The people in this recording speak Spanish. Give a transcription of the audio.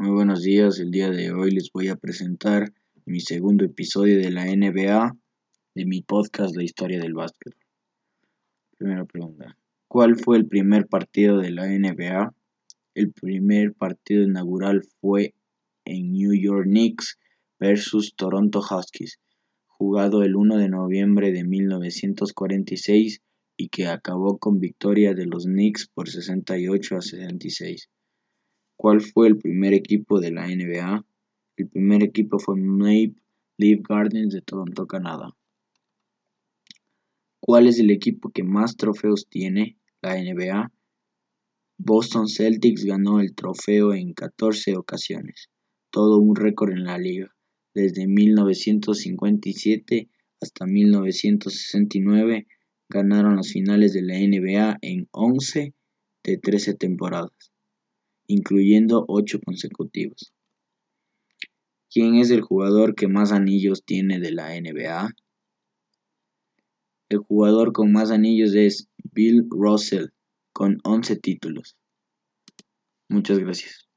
Muy buenos días, el día de hoy les voy a presentar mi segundo episodio de la NBA de mi podcast La historia del básquet. Primera pregunta, ¿cuál fue el primer partido de la NBA? El primer partido inaugural fue en New York Knicks versus Toronto Huskies, jugado el 1 de noviembre de 1946 y que acabó con victoria de los Knicks por 68 a 66. ¿Cuál fue el primer equipo de la NBA? El primer equipo fue Maple Leaf Gardens de Toronto, Canadá. ¿Cuál es el equipo que más trofeos tiene? La NBA. Boston Celtics ganó el trofeo en 14 ocasiones, todo un récord en la liga. Desde 1957 hasta 1969 ganaron las finales de la NBA en 11 de 13 temporadas incluyendo ocho consecutivos. ¿Quién es el jugador que más anillos tiene de la NBA? El jugador con más anillos es Bill Russell, con 11 títulos. Muchas gracias.